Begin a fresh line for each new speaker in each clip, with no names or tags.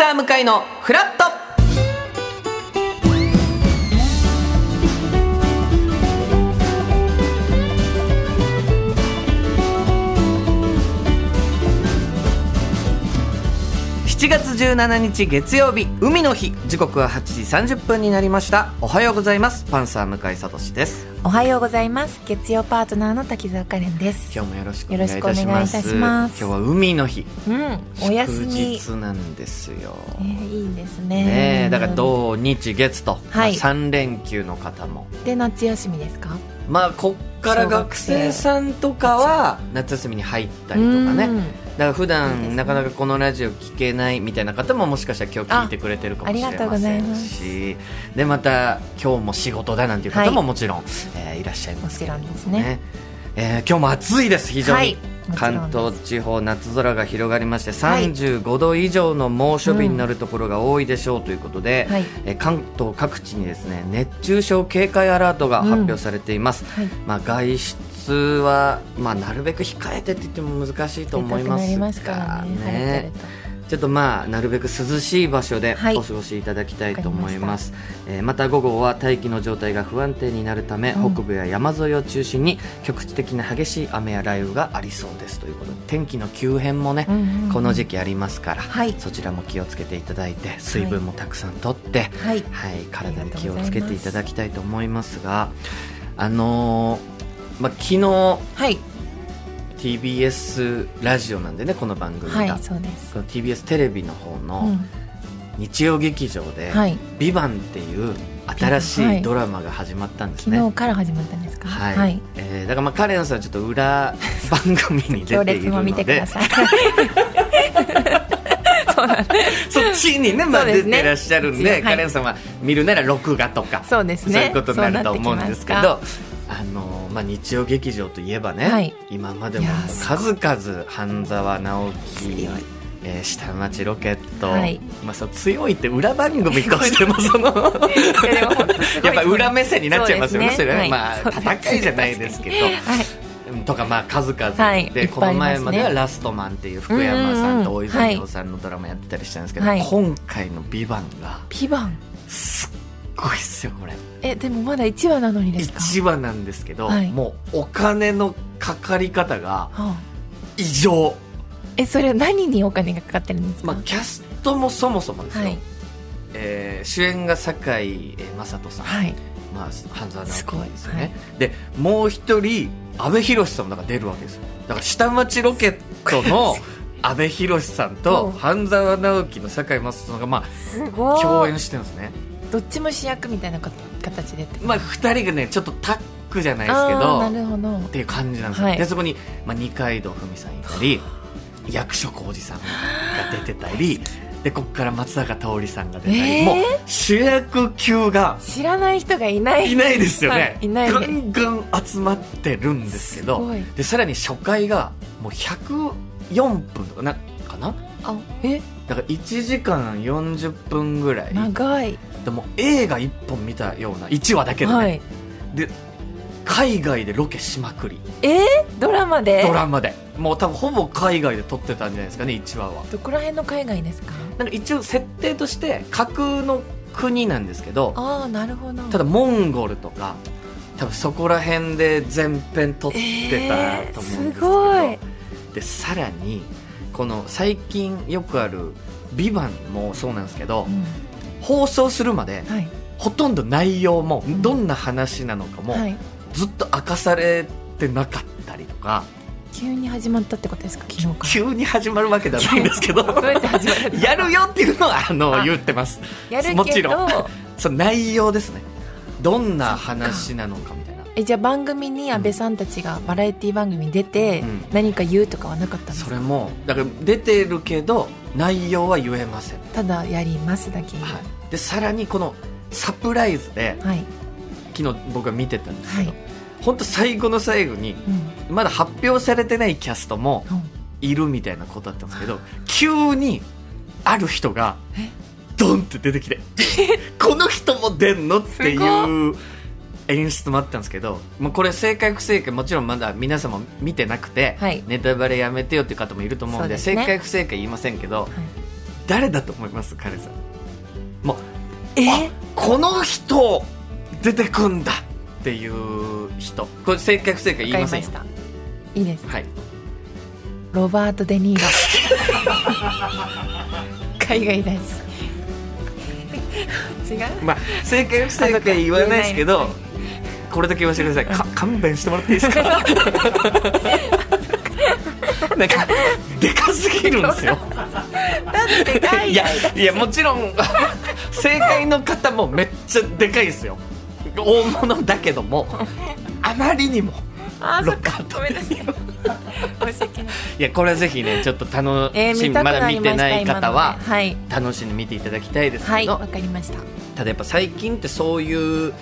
サー向かいのフラット7月17日月曜日海の日。時刻は8時30分になりました。おはようございます。パンサー向井聡です。
おはようございます。月曜パートナーの滝沢カレンです。
今日もよろしくお願いいたします。今日は海の日。
うんお休
祝
み
日なんですよ。
えーいいですね。
ねえだから土日月と、
はい。
まあ、3連休の方も。
で夏休みですか？
まあこっから学生さんとかは夏休みに入ったりとかねから普段なかなかこのラジオ聞けないみたいな方ももしかしたら今日聞いてくれてるかもしれませんし。でまた今日も仕事だなんていう方ももちろん、えーいらっしゃいますけれども
もちろんですね。
えー今日も暑いです非常に、
はい
関東地方夏空が広がりまして
はい。
35度以上の猛暑日になるところが多いでしょうということで、
はい。
えー関東各地にですね熱中症警戒アラートが発表されています、
はい。
まあ、外出は、まあ、なるべく控えてって言っても難しいと思います
からね
ちょっとまあなるべく涼しい場所で
はい。
お過ごしいただきたいと思い
わかり
ます、えーまた午後は大気の状態が不安定になるため、
うん。
北部や山沿いを中心に局地的な激しい雨や雷雨がありそうです。ということで天気の急変もね、
うんうんうん。
この時期ありますから、
はい。
そちらも気をつけていただいて水分もたくさんとって、
はい。
はい、体に気をつけていただきたいと思いますがあのーまあ、昨日
はい。
TBS ラジオなんでねこの番組が、
はいそうです。
この TBS テレビの方
う
の
ん。
日曜劇場で
はい「
ビバンっていう新し
はい。い
ドラマが始まったんですね。
昨日から始まったんですか？
はい。えーだからまあカレンさんはちょっと裏 番組に出
行
ているの
列も見てく
で
ださいそ
っちにね、まあ、出てらっしゃるんで、
はい。
カレンさんは見るなら録画とか
そうですね。
そういうことになると思うんですけどあの、まあ、日曜劇場といえばね、
はい。
今までも数々半沢直樹えー下町ロケット、
はい。
まあ、そう強いって裏番組としてもその。
いや
っぱ裏目線になっちゃいますよね
ね。はい。
まあ戦いじゃないですけど。
はい。
とかまあ数々、で
はい。
この前までは「ラストマン」っていう福山さんと大泉洋さんのドラマやってたりしたんですけど、
はい。
今回の「ビバンが
ピバン？
すっごいっすよこれ。
えでもまだ1話なのにですか
？1話なんですけど、
はい。
もうお金のかかり方が
はあ。
異常、
えそれは何にお金がかかってるんですか、
まあ、キャストもそもそもですよ、
はい。
えー主演が堺井雅人さん、
はい。
まあ、半沢直樹ですよね、
はい。
でもう一人阿部寛さんもなんか出るわけですよ。だから下町ロケットの阿部寛さんと半沢直樹の堺井雅人さんがまあ共演してるんですね
どっちも主役みたいなか形で
まあ二人がねちょっとタッグじゃないですけ
あ
ど
ーなるほど。
っていう感じなんですよ、
はい。
でそこに、まあ、二階堂ふみさんいたり役所広司さんが出てたりでこっから松坂桃李さんが出たり、
えー？
もう主役級が
知らない人がいない。
いないですよね、
はいいない。
ガンガン集まってるんですけどでさらに初回がもう104分とかなかな？
あえ？
だから1時間40分ぐらい。
長い
でも映画1本見たような1話だけでね、
はい。
で海外でロケしまくり。
えー、ドラマで？
ドラマで。もう多分ほぼ海外で撮ってたんじゃないですかね1話は。
どこら辺の海外ですか？
なんか一応設定として架空の国なんですけど
ああなるほど。
ただモンゴルとか多分そこら辺で全編撮ってたと思うんですけど、
えーすごい。
でさらにこの最近よくある「ビバンもそうなんですけど、
うん
放送するまで
はい。
ほとんど内容もどんな話なのかも
はい。
ずっと明かされてなかったりとか
急に始まったってことですか？昨日から。
急に始まるわけではないんですけど
やる
よっていうのはあの
あ。
言ってます。
やるけど。
もちろん。その内容ですね。どんな話なのかみたいな。
ええじゃあ番組に安倍さんたちがバラエティ番組に出て
うん。
何か言うとかはなかったんですか、
それもだから出てるけど内容は言えません、
ただやりますだけ。
はい、でさらにこのサプライズで
はい。
昨日僕は見てたんですけど、
はい、
本当最後の最後に
うん。
まだ発表されてないキャストも
うん。
いるみたいなことだったんですけど急にある人が
え？
ドンって出てきてこの人も出んのっていう演出もあったんですけどもうこれ正解不正解もちろんまだ皆さんも見てなくて、
はい。
ネタバレやめてよっていう方もいると思うんで
ね。
正解不正解言いませんけど
はい。
誰だと思います？彼さん。もう
え？
あこの人出てくんだっていう人。これ正解不正解
わ
言いません
いいです。
はい。
ロバート・デ・ニーロ。海外大好き違う
まあ正解不正解言わないですけどこれだけ言わせてください。か勘弁してもらっていいですか？なんかでかすぎるんですよ。い。や
外
いやもちろん正解の方もめっちゃでかいですよ。大物だけどもあまりにも
あそっかごめんなさい。い
いやこれはぜひねちょっと楽
えー、
しみ、まだ見てない方は
はい。
楽しんで見ていただきたいです
はい
けど、
わかりました、
ただやっぱ最近ってそういう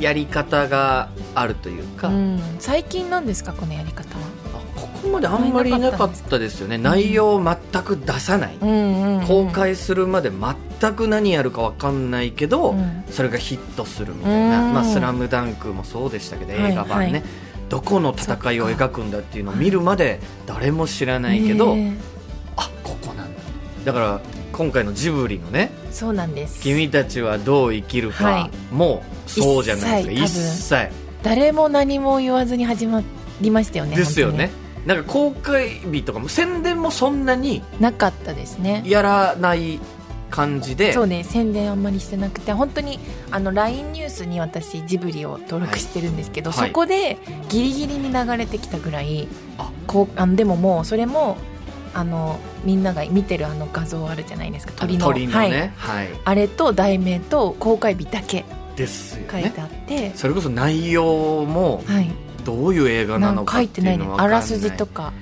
やり方があるというか、
うん。うん、最近なんですかこのやり方は？
あここまであんまりなかったですよね。内容を全く出さない、
うん
公開するまで全く何やるか分かんないけど、
うん。
それがヒットするみたいな「
うん。
まあ、スラムダンクもそうでしたけど
はい
映画版ね、
はい
どこの戦いを描くんだっていうのを見るまで誰も知らないけど、
ね
あここなんだ。だから今回のジブリのね
えそうなんです。
君たちはどう生きるか、
はい。
もうそうじゃないですか。一
一切。
切
誰も何も言わずに始まりましたよね
ですよね。なんか公開日とかも宣伝もそんなに
なかったですね。
やらない感じで。
そうね宣伝あんまりしてなくて本当にあの LINE ニュースに私ジブリを登録してるんですけど、
はい。
そこでギリギリに流れてきたぐらい
あ。
こうあのでももうそれもあのみんなが見てるあの画像あるじゃないですか。鳥の。
鳥の
はい、
ね、はい。
あれと題名と公開日だけ
です。よ
書い
ね
てあって、
それこそ内容も
はい。
どういう映画なの
か
ってていうのは分かんない。
らすじとか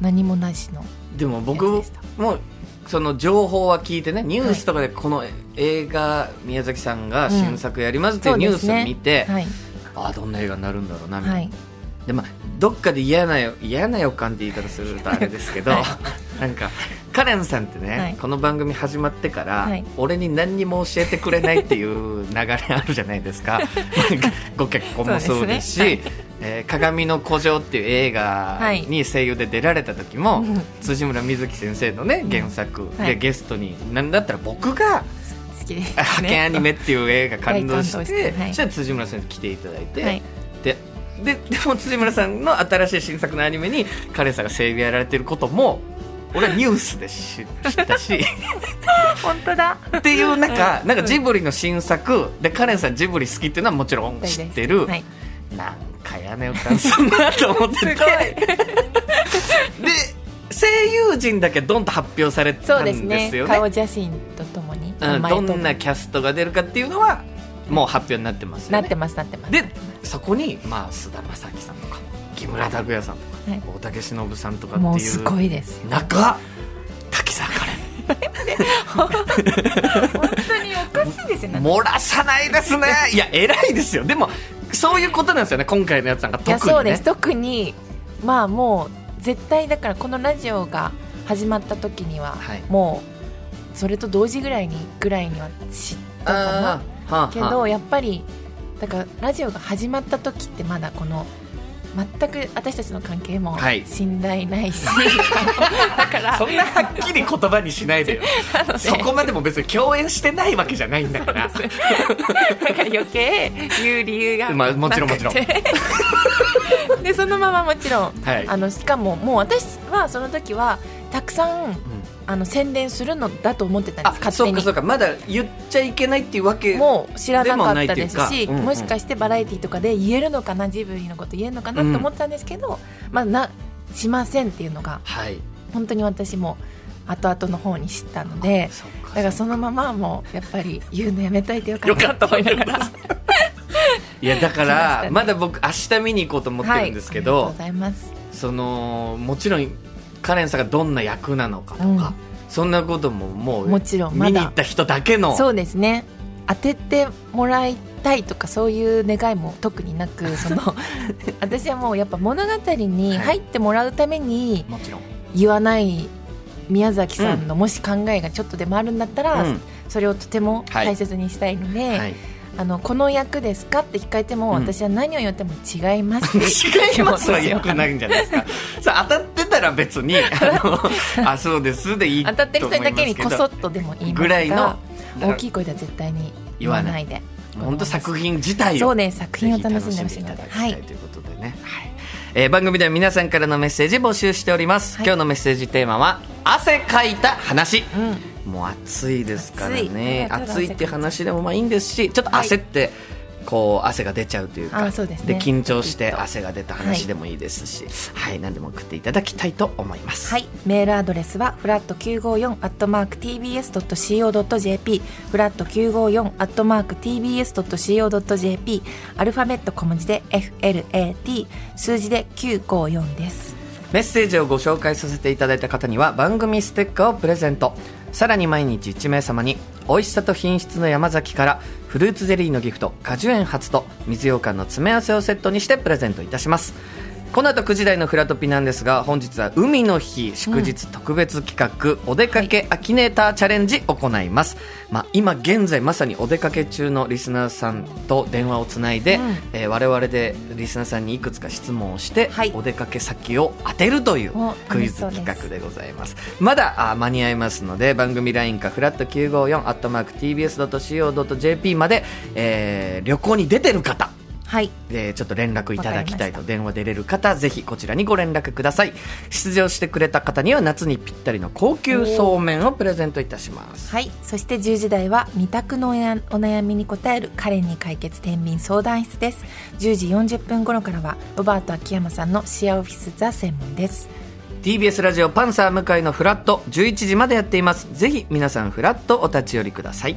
何もなしの
でも僕もその情報は聞いてねニュースとかでこの映画宮崎さんが新作やりますっていうニュースを見て、
はい。
ああどんな映画になるんだろうなみたいな、
はい
でまあどっかで嫌なよ嫌な予感って言い方するとあれですけど、
はい。
なんかカレンさんってね、
はい。
この番組始まってから、
はい。
俺に何にも教えてくれないっていう流れあるじゃないですか。ご結婚もそうですし
すね。
えー鏡の古城」っていう映画に声優で出られた時も、
うん。
辻村瑞希先生のね原作で
はい。
ゲストに、なんだったら僕が
好きです、「
派遣アニメ」っていう映画感動して
してはい。
そしたら辻村先生来ていただいて、
はい。
でででも辻村さんの新しい新作のアニメにカレンさんが声優やられてることも俺はニュースで知知ったし。
本当だ。
っていうなんか
うん。
なんかジブリの新作でカレンさんジブリ好きっていうのはもちろん知ってる、
はい、
なんかやねよ感すんなと思ってて。で声優陣だけどんと発表された
んです
よね。
顔写真とともに
うんどんなキャストが出るかっていうのはもう発表になってますよね。
なってますなってます。
でそこにまあ菅田将暉さんとか木村拓哉さんとか、
はい。
大竹しのぶさんとかっていう
もうすごいです
中滝沢カレ
本当におかしいですよ。ね
ン漏らさないですね。いや偉いですよ。でもそういうことなんですよね今回のやつなんか。特にね。
そうです。特にまあもう絶対だからこのラジオが始まった時には、
はい。
もうそれと同時ぐらいにぐらいには知ったかなけどやっぱりだからラジオが始まった時ってまだこの全く私たちの関係も
はい。
信頼ないし、だから
そんなはっきり言葉にしないでよ。そこまでも別に共演してないわけじゃないんだから。
だから余計言う理由が
まあもちろんもちろん
でそのままもちろん、
はい。
あのしかももう私はその時はたくさんあの宣伝するのだと思ってたん
あ
です勝手に。
そうかそうか。まだ言っちゃいけないっていうわけ
もう知らなかったですし
いうんうん。
もしかしてバラエティとかで言えるのかなジブリのこと言えるのかなと思ってたんですけど、まあなしませんっていうのが
はい。
本当に私も後々の方に知ったのでだからそのままもうやっぱり言うのやめといてよかったなと思いながら
いやだか
来まね。
らまだ僕明日見に行こうと思ってるんですけど、
はい、ありがとうございます。
そのもちろんカレンさんがどんな役なのかとか、
うん。
そんなことももう
もちろん
見に行った人だけの
そうですね。当ててもらいたいとかそういう願いも特になく その私はもうやっぱ物語に入ってもらうために
もちろん、
言わない宮崎さんのもし考えがちょっとでもあるんだったら、
うん。
それをとても
はい。
大切にしたいので、
はい、
あのこの役ですかって聞かれても、
うん。
私は何を言っても違いますって
違いますはよくないんじゃないですか。さあ当たってたら別にあの あそうですでいいと
当
思いますけど。
たってる人にだけにこそっとでも言いますが
ぐらいの
大きい声では絶対に言わないで。
本当作品自体を
そうね作品を楽しんでほしいので
ぜひ楽しんでいただきた
はいい
ということでね、はい。えー番組では皆さんからのメッセージ募集しております、
はい。
今日のメッセージテーマは汗かいた話、
うん
もう暑いですからね。暑い。って話でもまあいいんですしちょっと焦って、こう汗が出ちゃうというか。
ですね。
緊張して汗が出た話でもいいですし、はい。何でも送っていただきたいと思います。
はい、メールアドレスはフラット954アットマーク tbs.co.jp フラット954アットマーク tbs.co.jp アルファベット小文字で FLAT 数字で954です
メッセージをご紹介させていただいた方には番組ステッカーをプレゼント。さらに毎日1名様に美味しさと品質の山崎からフルーツゼリーのギフト果樹園初と水羊羹の詰め合わせをセットにしてプレゼントいたします。この後9時台のフラトピなんですが本日は海の日祝日特別企画、お出かけアキネーターチャレンジ行います、まあ、今現在まさにお出かけ中のリスナーさんと電話をつないで、
うん。
えー我々でリスナーさんにいくつか質問をして、
はい。
お出かけ先を当てるという
お
クイズ企画でございます。まだあ間に合いますので番組 LINE かフラット954アットマーク TBS.CO.JP まで、えー旅行に出てる方
はい。
でちょっと連絡いただきたいと電話出れる方ぜひこちらにご連絡ください。出場してくれた方には夏にぴったりの高級そうめんをプレゼントいたします。
はい。そして10時台は二択のおやお悩みに答えるカレンに解決天秤相談室です。10時40分頃からはロバート秋山さんのシェアオフィスザ専門です。
TBS ラジオパンサー向井のフラット11時までやっています。ぜひ皆さんフラットお立ち寄りください